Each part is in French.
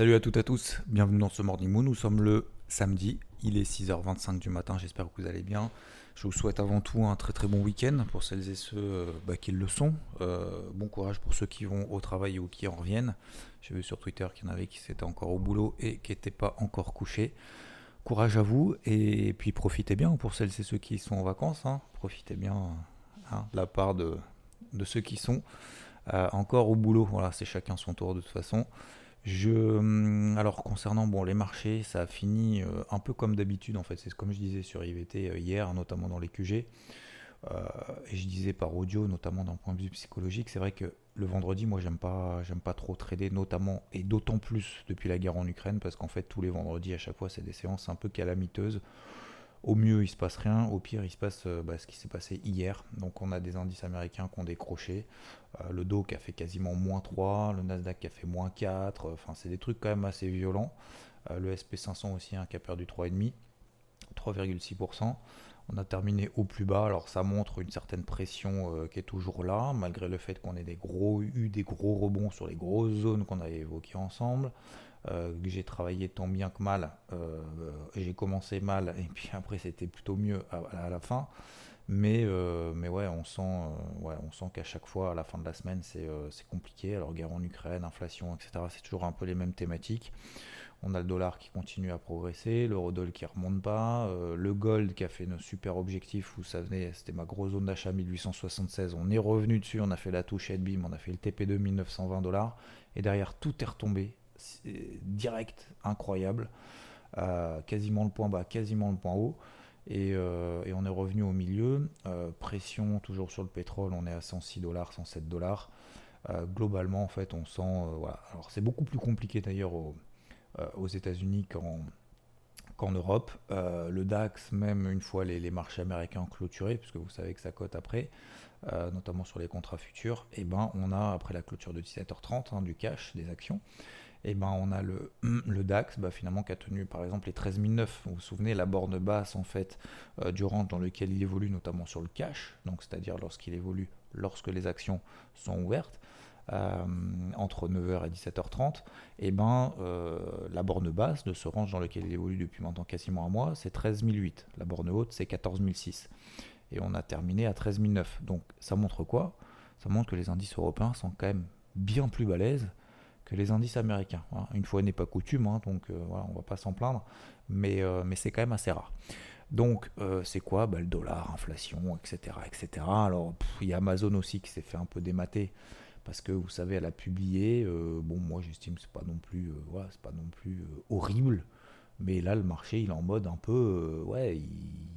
Salut à toutes et à tous, bienvenue dans ce Morning Moon. Nous sommes le samedi, il est 6h25 du matin, j'espère que vous allez bien. Je vous souhaite avant tout un très très bon week-end pour celles et ceux euh, bah, qui le sont. Euh, bon courage pour ceux qui vont au travail ou qui en reviennent. J'ai vu sur Twitter qu'il y en avait qui étaient encore au boulot et qui n'étaient pas encore couchés. Courage à vous et puis profitez bien pour celles et ceux qui sont en vacances. hein. Profitez bien hein, de la part de, de ceux qui sont euh, encore au boulot. Voilà, c'est chacun son tour de toute façon. Je, hum, alors concernant bon, les marchés, ça a fini euh, un peu comme d'habitude en fait. C'est comme je disais sur IVT euh, hier, notamment dans les QG. Euh, et je disais par audio, notamment d'un point de vue psychologique, c'est vrai que le vendredi, moi j'aime pas, j'aime pas trop trader, notamment et d'autant plus depuis la guerre en Ukraine, parce qu'en fait tous les vendredis à chaque fois c'est des séances un peu calamiteuses. Au mieux il se passe rien, au pire il se passe euh, bah, ce qui s'est passé hier. Donc on a des indices américains qui ont décroché, Euh, le Dow qui a fait quasiment moins 3, le Nasdaq qui a fait moins 4, enfin c'est des trucs quand même assez violents. Euh, le SP500 aussi hein, qui a perdu 3,5, 3,6%. On a terminé au plus bas, alors ça montre une certaine pression euh, qui est toujours là, malgré le fait qu'on ait des gros, eu des gros rebonds sur les grosses zones qu'on avait évoquées ensemble. Euh, que j'ai travaillé tant bien que mal, euh, j'ai commencé mal et puis après c'était plutôt mieux à, la fin. Mais, euh, mais ouais, on sent, euh, ouais, sent qu'à chaque fois, à la fin de la semaine, c'est euh, compliqué. Alors, guerre en Ukraine, inflation, etc., c'est toujours un peu les mêmes thématiques. On a le dollar qui continue à progresser, l'eurodoll qui remonte pas, euh, le gold qui a fait un super objectif où ça venait, c'était ma grosse zone d'achat 1876. On est revenu dessus, on a fait la touche bim, on a fait le TP2 1920 dollars et derrière tout est retombé, direct, incroyable, Euh, quasiment le point bas, quasiment le point haut. Et, euh, on est revenu au milieu. Euh, pression toujours sur le pétrole, on est à 106 dollars, 107 dollars. Globalement, en fait, on sent. voilà. Alors, c'est beaucoup plus compliqué d'ailleurs au- aux États-Unis qu'en qu'en Europe. Le DAX, même une fois les, marchés américains clôturés, puisque vous savez que ça cote après, notamment sur les contrats futurs, et ben on a, après la clôture de 17h30, hein, du cash, des actions, et ben on a le, DAX bah, finalement qui a tenu par exemple les 13 009. Vous vous souvenez, la borne basse en fait euh, du range dans lequel il évolue, notamment sur le cash, donc c'est-à-dire lorsqu'il évolue, lorsque les actions sont ouvertes. euh, entre 9h et 17h30, et ben euh, la borne basse de ce range dans lequel il évolue depuis maintenant quasiment un mois, c'est 13 008. La borne haute, c'est 14 006. Et on a terminé à 13 009. Donc ça montre quoi? Ça montre que les indices européens sont quand même bien plus balèzes les indices américains. Voilà. Une fois n'est pas coutume, hein, donc euh, voilà, on va pas s'en plaindre, mais, euh, c'est quand même assez rare. Donc euh, c'est quoi? Bah, Le dollar, inflation, etc. etc. Alors il y a Amazon aussi qui s'est fait un peu démater parce que vous savez, elle a publié. bon, moi j'estime que c'est pas non plus, voilà, pas non plus horrible, mais là le marché il est en mode un peu, ouais, il,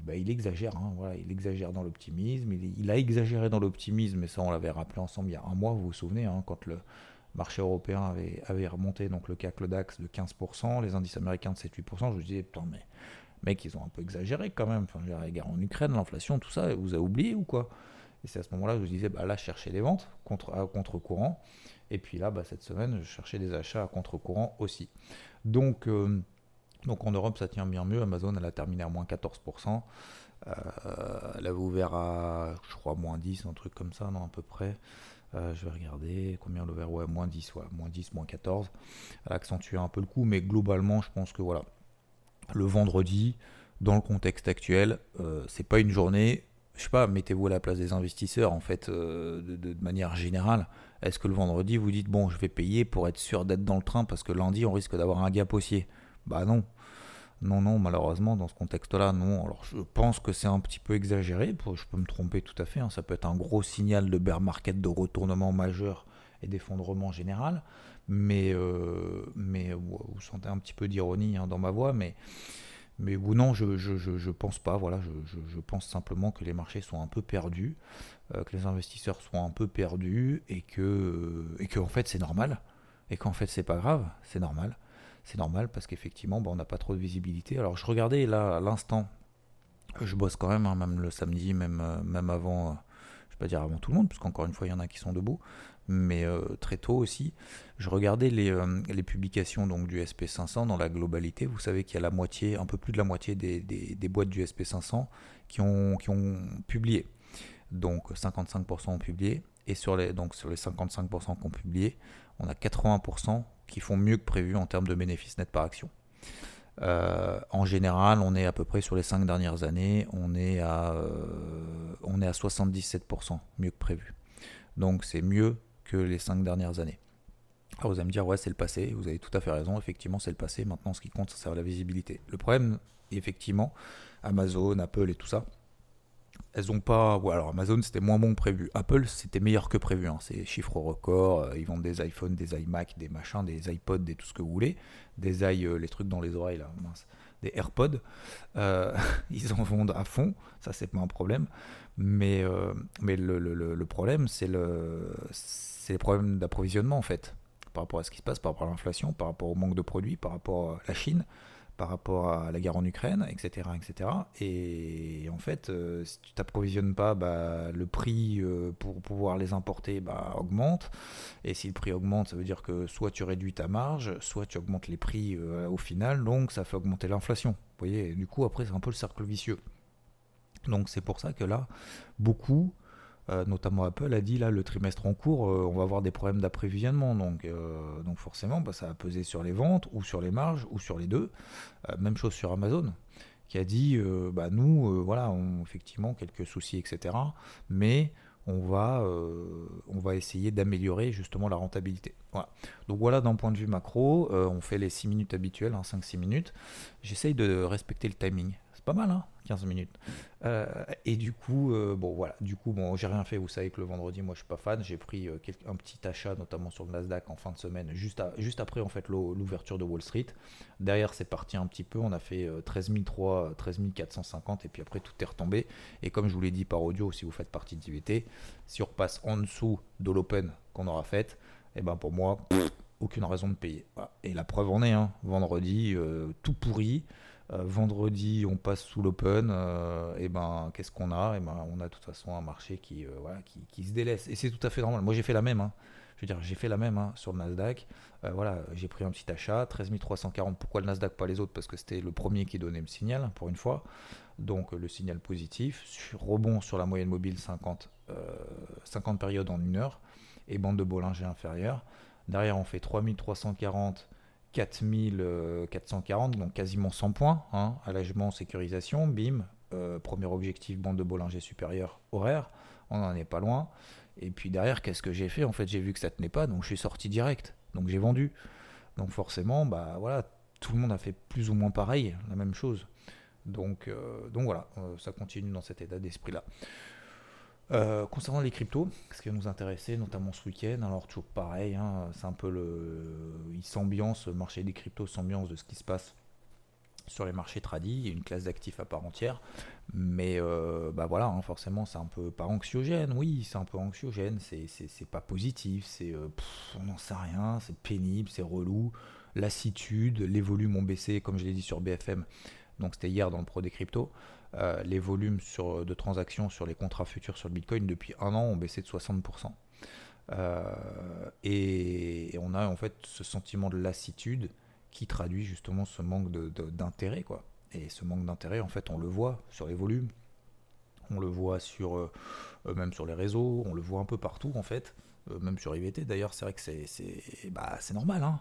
bah, exagère, hein, il exagère dans l'optimisme. Il, il a exagéré dans l'optimisme, mais ça on l'avait rappelé ensemble il y a un mois, vous vous souvenez, hein, quand le marché européen avait, remonté, donc le CAC, le DAX de 15%, les indices américains de 7-8%, je me disais, putain, mais mec, ils ont un peu exagéré quand même. Enfin, la guerre en Ukraine, l'inflation, tout ça, vous avez oublié ou quoi? Et c'est à ce moment-là que je me disais, bah là, je cherchais des ventes contre, à contre-courant. Et puis là, bah, cette semaine, je cherchais des achats à contre-courant aussi. Donc, euh, donc en Europe, ça tient bien mieux. Amazon, elle a terminé à moins 14%. Euh, elle avait ouvert à, je crois, moins 10, un truc comme ça, non, à peu près. Euh, je vais regarder combien ouvert. Ouais, moins 10, ouais, moins 10, moins 14. Elle a accentué un peu le coup, mais globalement, je pense que voilà, le vendredi, dans le contexte actuel, euh, c'est pas une journée. Je sais pas, mettez-vous à la place des investisseurs en fait, euh, de, de- de manière générale. Est-ce que le vendredi vous dites bon, je vais payer pour être sûr d'être dans le train parce que lundi on risque d'avoir un gap haussier? Bah non, non, non, malheureusement dans ce contexte-là, non. Alors je pense que c'est un petit peu exagéré. Je peux me tromper tout à fait. hein. Ça peut être un gros signal de bear market, de retournement majeur et d'effondrement général. Mais, euh, mais euh, vous sentez un petit peu d'ironie hein, dans ma voix, mais ou non, je, je, pense pas. Voilà, je, je, pense simplement que les marchés sont un peu perdus, euh, que les investisseurs sont un peu perdus et que, et que en fait c'est normal et qu'en fait c'est pas grave, c'est normal. C'est normal parce qu'effectivement, bon, on n'a pas trop de visibilité. Alors je regardais là à l'instant, je bosse quand même, hein, même le samedi, même, euh, même avant, euh, je vais pas dire avant tout le monde, parce qu'encore une fois il y en a qui sont debout mais euh, très tôt aussi. Je regardais les, les, publications donc, du SP500 dans la globalité. Vous savez qu'il y a la moitié, un peu plus de la moitié des, des, boîtes du SP500 qui ont, qui ont publié. Donc 55% ont publié. Et sur les, donc, sur les 55% qui ont publié, on a 80% qui font mieux que prévu en termes de bénéfices nets par action. Euh, en général, on est à peu près sur les 5 dernières années, on est à, on est à 77% mieux que prévu. Donc c'est mieux que les cinq dernières années. Alors vous allez me dire, ouais, c'est le passé, vous avez tout à fait raison, effectivement, c'est le passé, maintenant ce qui compte, c'est la visibilité. Le problème, effectivement, Amazon, Apple et tout ça, elles ont pas. Ouais, alors Amazon c'était moins bon que prévu. Apple c'était meilleur que prévu. Hein. C'est chiffre record. Euh, ils vendent des iPhones, des iMac, des machins, des iPods, des tout ce que vous voulez. Des i, euh, les trucs dans les oreilles là, des AirPods. Euh, ils en vendent à fond. Ça c'est pas un problème. Mais, mais le, le, le problème c'est le c'est les problèmes d'approvisionnement en fait, par rapport à ce qui se passe, par rapport à l'inflation, par rapport au manque de produits, par rapport à la Chine, par rapport à la guerre en Ukraine, etc. etc. Et en fait, euh, si tu t'approvisionnes pas, bah, le prix euh, pour pouvoir les importer bah, augmente. Et si le prix augmente, ça veut dire que soit tu réduis ta marge, soit tu augmentes les prix euh, au final, donc ça fait augmenter l'inflation. Vous voyez, du coup, après, c'est un peu le cercle vicieux. Donc c'est pour ça que là, beaucoup euh, notamment Apple a dit là le trimestre en cours, euh, on va avoir des problèmes d'approvisionnement. Donc, euh, donc forcément, bah, ça va peser sur les ventes ou sur les marges ou sur les deux. même chose sur Amazon qui a dit bah, nous, voilà, effectivement quelques soucis, etc. Mais on va, on va essayer d'améliorer justement la rentabilité. Voilà. Donc voilà d'un point de vue macro, on fait les 6 minutes habituelles, 5-6 hein, minutes. J'essaye de respecter le timing pas mal, hein 15 minutes. Euh, et du coup, euh, bon voilà, du coup, bon, j'ai rien fait. Vous savez que le vendredi, moi, je suis pas fan. J'ai pris euh, un petit achat, notamment sur le Nasdaq en fin de semaine, juste, juste après en fait l'ouverture de Wall Street. Derrière, c'est parti un petit peu. On a fait 13 300, 13 450, et puis après tout est retombé. Et comme je vous l'ai dit par audio, si vous faites partie de IVT, si on repasse en dessous de l'open qu'on aura fait, et eh ben pour moi, aucune raison de payer. Et la preuve en est, hein, vendredi, tout pourri. Euh, vendredi, on passe sous l'open. Euh, et ben, qu'est-ce qu'on a? Et ben, on a de toute façon un marché qui, euh, voilà, qui, se délaisse. Et c'est tout à fait normal. Moi, j'ai fait la même. Hein. Je veux dire, j'ai fait la même hein, sur le Nasdaq. voilà, j'ai pris un petit achat, 13 340. Pourquoi le Nasdaq, pas les autres? Parce que c'était le premier qui donnait le signal, pour une fois. Donc le signal positif. Sur, rebond sur la moyenne mobile 50, 50 périodes en une heure. Et bande de Bollinger inférieure. Derrière, on fait 3340 4440, donc quasiment 100 points. Hein, allègement, sécurisation, BIM, euh, premier objectif, bande de Bollinger supérieure, horaire. On n'en est pas loin. Et puis derrière, qu'est-ce que j'ai fait? En fait, j'ai vu que ça tenait pas, donc je suis sorti direct. Donc j'ai vendu. Donc forcément, bah voilà, tout le monde a fait plus ou moins pareil, la même chose. Donc, euh, donc voilà, euh, ça continue dans cet état d'esprit-là. Euh, concernant les cryptos, ce qui va nous intéresser, notamment ce week-end, alors toujours pareil, hein, c'est un peu le. Il s'ambiance, le marché des cryptos s'ambiance de ce qui se passe sur les marchés tradis, une classe d'actifs à part entière, mais euh, bah voilà, hein, forcément c'est un peu pas anxiogène, oui, c'est un peu anxiogène, c'est pas positif, c'est euh, on n'en sait rien, c'est pénible, c'est relou, lassitude, les volumes ont baissé, comme je l'ai dit sur BFM, donc c'était hier dans le pro des cryptos. Euh, les volumes de transactions sur les contrats futurs sur le Bitcoin depuis un an ont baissé de 60%. Euh, et, on a en fait ce sentiment de lassitude qui traduit justement ce manque d'intérêt. quoi. Et ce manque d'intérêt, en fait, on le voit sur les volumes, on le voit sur, euh, même sur les réseaux, on le voit un peu partout en fait. Même sur IVT d'ailleurs, c'est vrai que c'est bah, normal. Hein.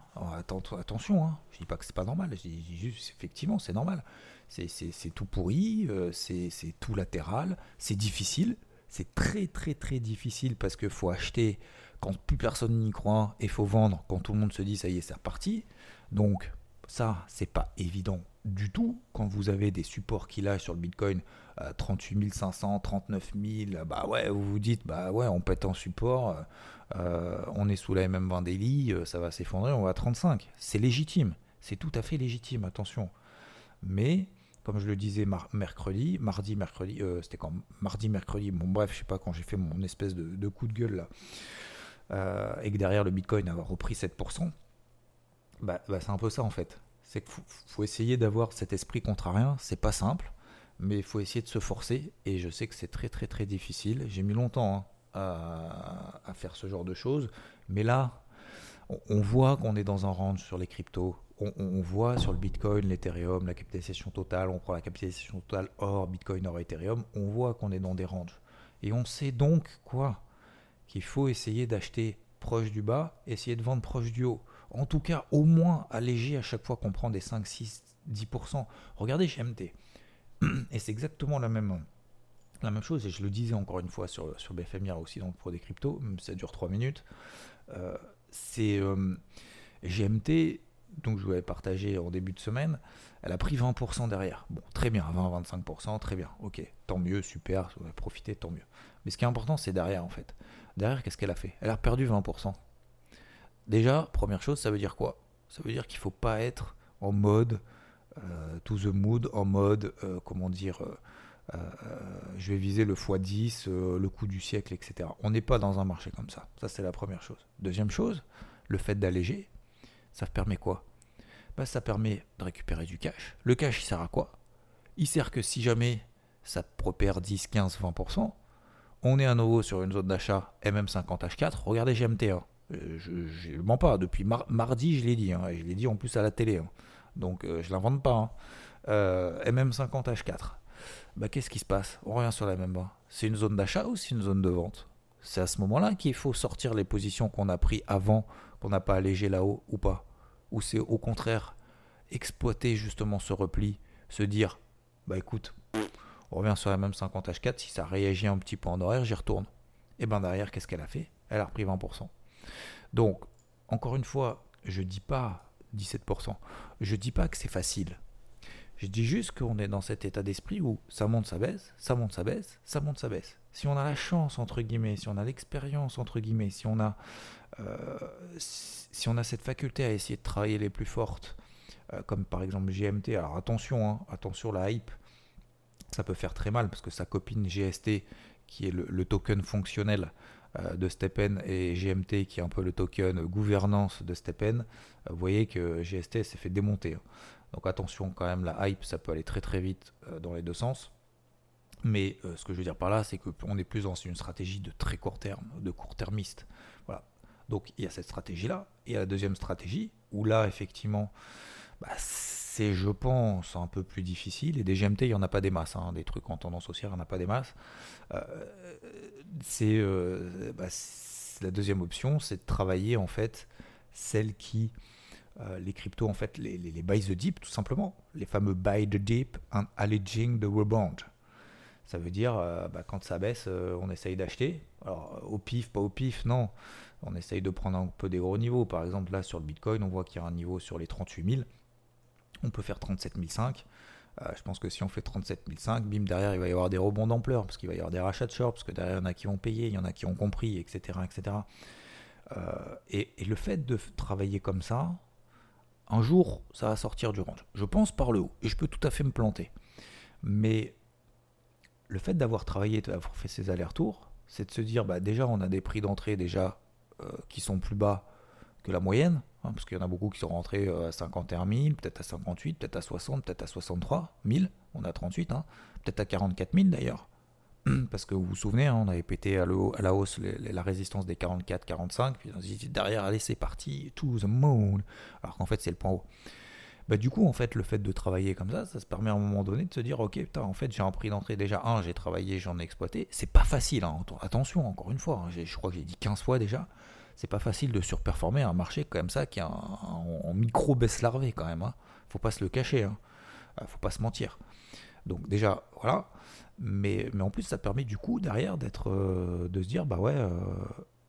attention, hein. je dis pas que c'est pas normal, je dis juste effectivement c'est normal. C'est tout pourri, euh, c'est tout latéral, c'est difficile, c'est très très très difficile parce qu'il faut acheter quand plus personne n'y croit et faut vendre quand tout le monde se dit ça y est, c'est reparti. Donc ça, c'est pas évident du tout quand vous avez des supports qu'il a sur le Bitcoin 38 500, 39 000, bah ouais, vous vous dites bah ouais, on pète en support, euh, on est sous la MM20 daily, euh, ça va s'effondrer, on va à 35. C'est légitime, c'est tout à fait légitime, attention. Mais comme je le disais mercredi, mardi, mercredi, euh, c'était quand Mardi, mercredi, bon bref, je sais pas quand j'ai fait mon espèce de, coup de gueule là, euh, et que derrière le Bitcoin a repris 7%, bah, bah, c'est un peu ça en fait. C'est qu'il faut, essayer d'avoir cet esprit contrarien, c'est pas simple, mais il faut essayer de se forcer, et je sais que c'est très très très difficile. J'ai mis longtemps hein, à, faire ce genre de choses, mais là, on voit qu'on est dans un range sur les cryptos, on, voit sur le Bitcoin, l'Ethereum, la capitalisation totale, on prend la capitalisation totale hors Bitcoin, hors Ethereum, on voit qu'on est dans des ranges. Et on sait donc quoi Qu'il faut essayer d'acheter proche du bas, essayer de vendre proche du haut. En tout cas, au moins alléger à chaque fois qu'on prend des 5, 6, 10%. Regardez GMT. Et c'est exactement la même, la même chose. Et je le disais encore une fois sur, sur BFM aussi, donc pour des cryptos, ça dure 3 minutes. Euh, c'est euh, GMT donc je vous avais partagé en début de semaine, elle a pris 20% derrière. Bon, très bien, 20-25%, très bien, ok, tant mieux, super, vous avez profité, tant mieux. Mais ce qui est important, c'est derrière en fait. Derrière, qu'est-ce qu'elle a fait? Elle a perdu 20%. Déjà, première chose, ça veut dire quoi? Ça veut dire qu'il ne faut pas être en mode euh, to the mood, en mode, euh, comment dire, euh, je vais viser le x10, le coup du siècle, etc. On n'est pas dans un marché comme ça. Ça, c'est la première chose. Deuxième chose, le fait d'alléger, ça permet quoi? Bah, Ça permet de récupérer du cash. Le cash, il sert à quoi? Il sert que si jamais ça propère 10, 15, 20%, on est à nouveau sur une zone d'achat MM50H4. Regardez GMT1 je ne mens pas. Depuis mardi, je l'ai dit. Hein, et je l'ai dit en plus à la télé. Hein. Donc euh, je ne l'invente pas. Euh, MM50H4. Bah, Qu'est-ce qui se passe? On revient sur la même bas. C'est une zone d'achat ou c'est une zone de vente? C'est à ce moment-là qu'il faut sortir les positions qu'on a pris avant qu'on n'a pas allégé là-haut ou pas? Ou c'est au contraire exploiter justement ce repli, se dire bah écoute, on revient sur la même 50 H4, si ça réagit un petit peu en horaire, j'y retourne. Et ben derrière, qu'est-ce qu'elle a fait? Elle a repris 20%. Donc, encore une fois, je dis pas 17%, je dis pas que c'est facile. Je dis juste qu'on est dans cet état d'esprit où ça monte, ça baisse, ça monte, ça baisse, ça monte, ça baisse. Si on a la chance, entre guillemets, si on a l'expérience, entre guillemets, si on a euh, si on a cette faculté à essayer de travailler les plus fortes, euh, comme par exemple GMT, alors attention, hein, attention la hype, ça peut faire très mal parce que sa copine GST, qui est le, token fonctionnel de Stepen, et GMT, qui est un peu le token gouvernance de Stepen, vous voyez que GST s'est fait démonter. Hein. Donc attention quand même, la hype, ça peut aller très très vite dans les deux sens. Mais ce que je veux dire par là, c'est qu'on est plus dans une stratégie de très court terme, de court-termiste. Voilà. Donc il y a cette stratégie-là. Et la deuxième stratégie, où là, effectivement, bah, c'est, je pense, un peu plus difficile. Et des GMT, il n'y en a pas des masses. Hein. Des trucs en tendance haussière, il n'y en a pas des masses. Euh, c'est, euh, bah, la deuxième option, c'est de travailler, en fait, celle qui... Euh, les cryptos, en fait, les, les, buy the deep, tout simplement. Les fameux buy the deep and alleging the rebound. Ça veut dire, bah, quand ça baisse, on essaye d'acheter. Alors, au pif, pas au pif, non on essaye de prendre un peu des gros niveaux. Par exemple, là sur le Bitcoin, on voit qu'il y a un niveau sur les 38 000. On peut faire 37 500. Euh, je pense que si on fait 37 500, bim, derrière, il va y avoir des rebonds d'ampleur, parce qu'il va y avoir des rachats de short, parce que derrière, il y en a qui vont payer, il y en a qui ont compris, etc. etc. Euh, et, le fait de travailler comme ça, un jour, ça va sortir du range. Je pense par le haut, et je peux tout à fait me planter. Mais le fait d'avoir travaillé, d'avoir fait ces allers-retours, c'est de se dire, bah, déjà, on a des prix d'entrée déjà euh, qui sont plus bas que la moyenne, hein, parce qu'il y en a beaucoup qui sont rentrés euh, à 51 000, peut-être à 58, peut-être à 60, peut-être à 63 000, on a 38, hein, peut-être à 44 000 d'ailleurs. Parce que vous vous souvenez, hein, on avait pété à, la hausse la résistance des 44-45, puis on s'est dit derrière, allez, c'est parti, to the moon, alors qu'en fait, c'est le point haut. Bah, du coup, en fait, le fait de travailler comme ça, ça se permet à un moment donné de se dire, ok, putain, en fait, j'ai un prix d'entrée déjà, un, j'ai travaillé, j'en ai exploité. C'est pas facile, attention, encore une fois, je crois que j'ai dit 15 fois déjà c'est pas facile de surperformer un marché comme ça qui est en, micro baisse larvée quand même. Hein. Faut pas se le cacher, hein. Euh, faut pas se mentir. Donc déjà voilà, mais, en plus ça permet du coup derrière d'être euh, de se dire bah ouais, euh,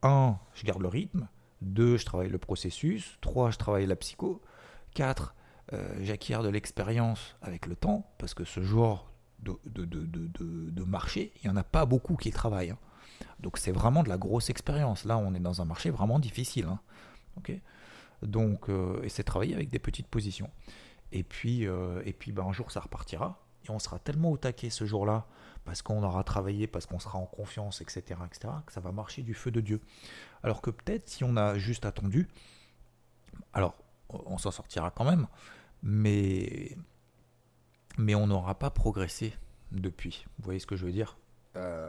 un, je garde le rythme, deux, je travaille le processus, trois, je travaille la psycho, quatre, j'acquiers de l'expérience avec le temps parce que ce genre de marché, il n'y en a pas beaucoup qui travaillent. Hein. Donc c'est vraiment de la grosse expérience. Là, on est dans un marché vraiment difficile. Hein. Donc, euh, et c'est travailler avec des petites positions. Et puis, euh, et puis ben, un jour, ça repartira. et on sera tellement au taquet ce jour-là, parce qu'on aura travaillé, parce qu'on sera en confiance, etc., etc., que ça va marcher du feu de Dieu. Alors que peut-être si on a juste attendu, alors on s'en sortira quand même, mais, mais on n'aura pas progressé depuis. Vous voyez ce que je veux dire? Euh,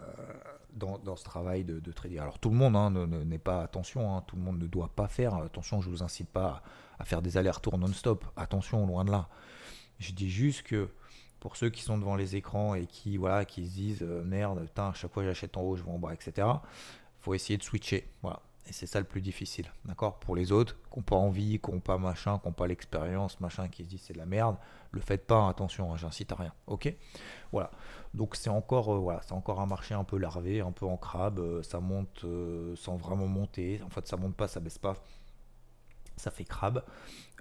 dans, ce travail de, trading. Alors tout le monde hein, n'est pas attention, hein, tout le monde ne doit pas faire. Attention, je vous incite pas à, faire des allers-retours non-stop. Attention, loin de là. Je dis juste que pour ceux qui sont devant les écrans et qui voilà qui se disent euh, merde, à chaque fois j'achète en haut, je vais en bas, etc. Faut essayer de switcher. Voilà. Et c'est ça le plus difficile. D'accord? Pour les autres, qui n'ont pas envie, qui n'ont pas machin, qui n'ont pas l'expérience, machin, qui se disent c'est de la merde, le faites pas, attention, hein, j'incite à rien. Ok? Voilà. Donc c'est encore, euh, voilà, c'est encore un marché un peu larvé, un peu en crabe. Euh, ça monte euh, sans vraiment monter. En fait, ça monte pas, ça baisse pas. Ça fait crabe.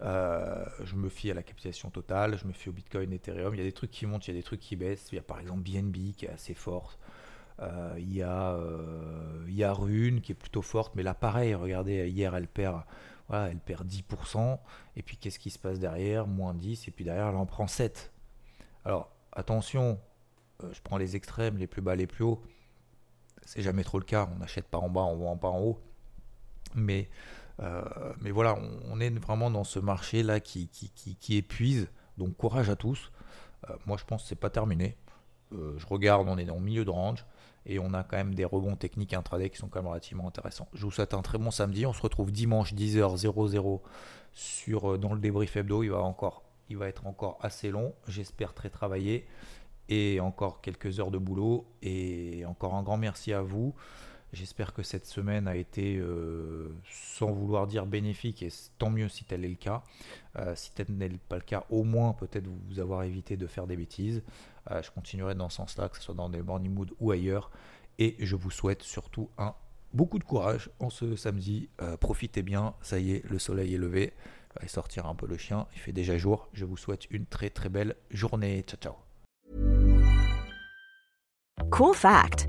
je me fie à la capitalisation totale, je me fie au Bitcoin, Ethereum. Il y a des trucs qui montent, il y a des trucs qui baissent. Il y a par exemple BNB qui est assez fort. Euh, il, y a, euh, y a Rune qui est plutôt forte, mais là pareil, regardez, hier elle perd, voilà, elle perd 10%, et puis qu'est-ce qui se passe derrière? Moins 10, et puis derrière elle en prend 7. Alors attention, euh, je prends les extrêmes, les plus bas, les plus hauts, c'est jamais trop le cas, on n'achète pas en bas, on vend pas en haut, mais, mais voilà, on, est vraiment dans ce marché là qui, qui, qui, épuise, donc courage à tous. moi je pense que c'est pas terminé. Je regarde, on est le milieu de range. Et on a quand même des rebonds techniques intraday qui sont quand même relativement intéressants. Je vous souhaite un très bon samedi. On se retrouve dimanche 10h00 sur, euh, dans le débrief hebdo. Il va, encore, être encore assez long. J'espère très travaillé. Et encore quelques heures de boulot. Et encore un grand merci à vous. J'espère que cette semaine a été, euh, sans vouloir dire bénéfique, et tant mieux si tel est le cas. Euh, si tel n'est pas le cas, au moins peut-être vous avoir évité de faire des bêtises. Euh, je continuerai dans ce sens-là, que ce soit dans des morning mood ou ailleurs. Et je vous souhaite surtout un beaucoup de courage en ce samedi. profitez bien, ça y est, le soleil est levé. va sortir un peu le chien, il fait déjà jour. Je vous souhaite une très très belle journée. Ciao ciao. Cool fact